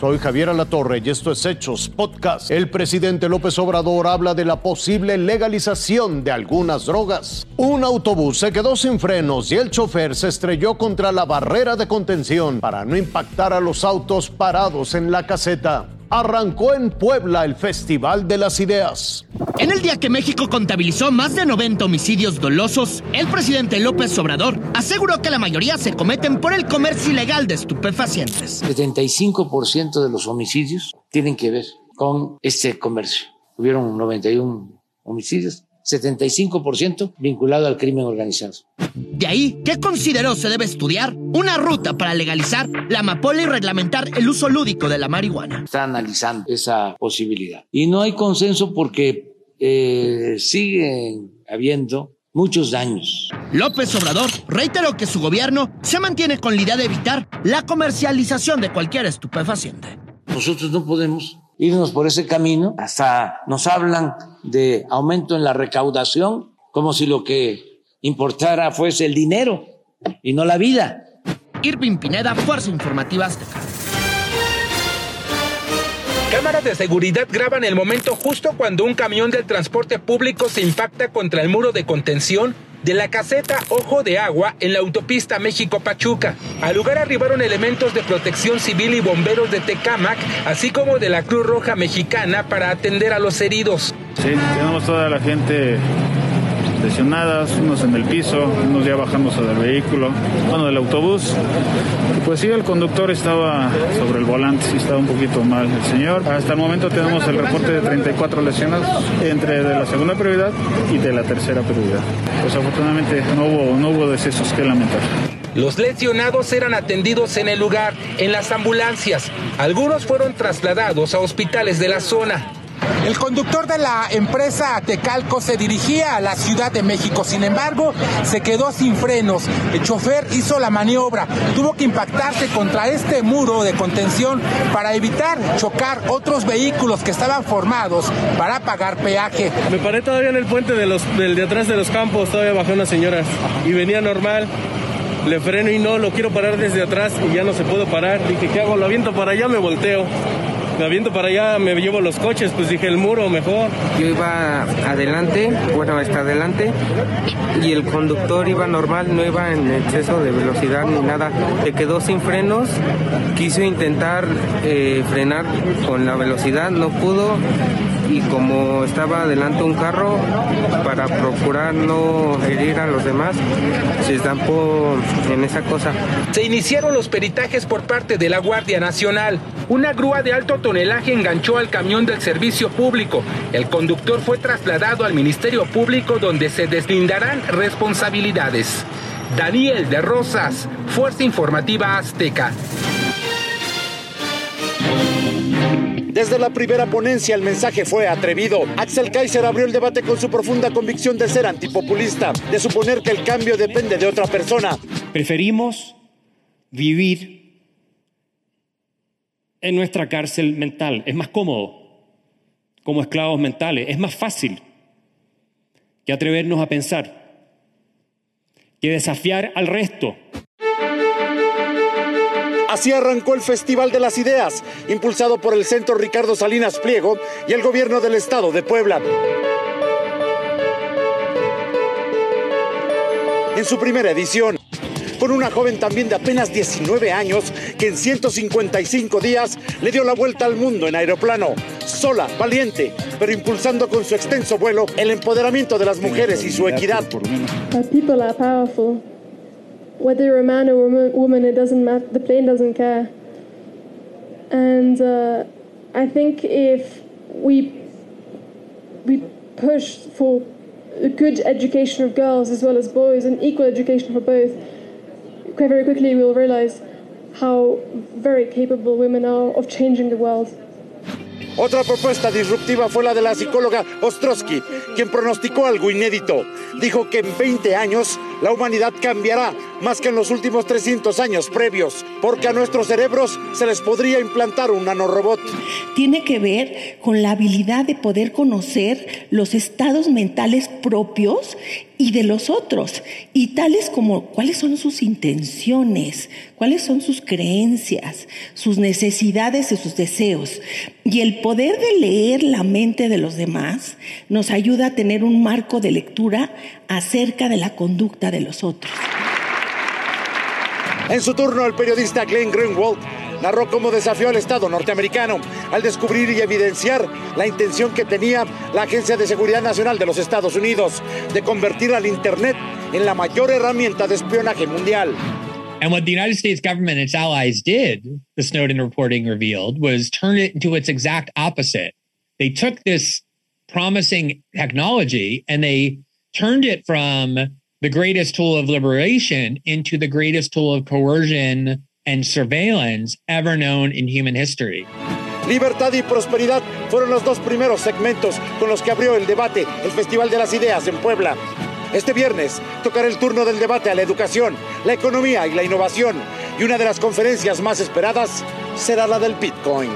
Soy Javier Alatorre y esto es Hechos Podcast. El presidente López Obrador habla de la posible legalización de algunas drogas. Un autobús se quedó sin frenos y el chofer se estrelló contra la barrera de contención para no impactar a los autos parados en la caseta arrancó en Puebla el Festival de las Ideas. En el día que México contabilizó más de 90 homicidios dolosos, el presidente López Obrador aseguró que la mayoría se cometen por el comercio ilegal de estupefacientes. 75% de los homicidios tienen que ver con este comercio. Hubieron 91 homicidios 75% vinculado al crimen organizado. De ahí, ¿qué consideró se debe estudiar? Una ruta para legalizar la amapola y reglamentar el uso lúdico de la marihuana. Está analizando esa posibilidad. Y no hay consenso porque eh, siguen habiendo muchos daños. López Obrador reiteró que su gobierno se mantiene con la idea de evitar la comercialización de cualquier estupefaciente. Nosotros no podemos irnos por ese camino. Hasta nos hablan de aumento en la recaudación, como si lo que importara fuese el dinero y no la vida. Irving Pineda, Fuerza Informativa Cámaras de seguridad graban el momento justo cuando un camión del transporte público se impacta contra el muro de contención de la caseta Ojo de Agua en la autopista México-Pachuca. Al lugar arribaron elementos de protección civil y bomberos de Tecámac, así como de la Cruz Roja Mexicana para atender a los heridos. Sí, tenemos toda la gente lesionadas, unos en el piso, unos ya bajamos del vehículo, bueno, del autobús. Pues sí, el conductor estaba sobre el volante, sí estaba un poquito mal el señor. Hasta el momento tenemos el reporte de 34 lesionados entre de la segunda prioridad y de la tercera prioridad. Pues afortunadamente no hubo, no hubo decesos que lamentar. Los lesionados eran atendidos en el lugar, en las ambulancias. Algunos fueron trasladados a hospitales de la zona. El conductor de la empresa Tecalco se dirigía a la Ciudad de México, sin embargo, se quedó sin frenos. El chofer hizo la maniobra, tuvo que impactarse contra este muro de contención para evitar chocar otros vehículos que estaban formados para pagar peaje. Me paré todavía en el puente de del de atrás de los campos, todavía bajó una señora y venía normal le freno y no, lo quiero parar desde atrás y ya no se pudo parar. Dije, ¿qué hago? Lo aviento para allá, me volteo me para allá, me llevo los coches, pues dije el muro mejor. Yo iba adelante, bueno, hasta adelante, y el conductor iba normal, no iba en exceso de velocidad ni nada. Se quedó sin frenos, quiso intentar eh, frenar con la velocidad, no pudo y como estaba adelante un carro, para procurar no herir a los demás, se estampó en esa cosa. Se iniciaron los peritajes por parte de la Guardia Nacional. Una grúa de alto tonelaje enganchó al camión del servicio público. El conductor fue trasladado al Ministerio Público donde se deslindarán responsabilidades. Daniel de Rosas, Fuerza Informativa Azteca. Desde la primera ponencia el mensaje fue atrevido. Axel Kaiser abrió el debate con su profunda convicción de ser antipopulista, de suponer que el cambio depende de otra persona. Preferimos vivir en nuestra cárcel mental. Es más cómodo como esclavos mentales. Es más fácil que atrevernos a pensar, que desafiar al resto. Así arrancó el Festival de las Ideas, impulsado por el Centro Ricardo Salinas Pliego y el Gobierno del Estado de Puebla. En su primera edición, con una joven también de apenas 19 años que en 155 días le dio la vuelta al mundo en aeroplano, sola, valiente, pero impulsando con su extenso vuelo el empoderamiento de las mujeres y su equidad. Whether you're a man or a woman, it doesn't matter. The plane doesn't care. And uh, I think if we we push for a good education of girls as well as boys and equal education for both, quite very quickly we'll realize how very capable women are of changing the world. Otra propuesta disruptiva fue la de la psicóloga Ostrowski, quien pronosticó algo inédito. Dijo que en 20 años la humanidad cambiará más que en los últimos 300 años previos, porque a nuestros cerebros se les podría implantar un nanorobot. Tiene que ver con la habilidad de poder conocer los estados mentales propios y de los otros, y tales como cuáles son sus intenciones, cuáles son sus creencias, sus necesidades y sus deseos. Y el poder de leer la mente de los demás nos ayuda a tener un marco de lectura acerca de la conducta de los otros. En su turno, el periodista Glenn Greenwald narró cómo desafió al Estado norteamericano al descubrir y evidenciar la intención que tenía la Agencia de Seguridad Nacional de los Estados Unidos de convertir al Internet en la mayor herramienta de espionaje mundial. And what the United States government and its allies did, the Snowden reporting revealed, was turn it into its exact opposite. They took this promising technology and they turned it from the greatest tool of liberation into the greatest tool of coercion and surveillance ever known in human history. Libertad y prosperidad fueron los dos primeros segmentos con los que abrió el debate el Festival de las Ideas en Puebla. Este viernes tocará el turno del debate a la educación, la economía y la innovación. Y una de las conferencias más esperadas será la del Bitcoin.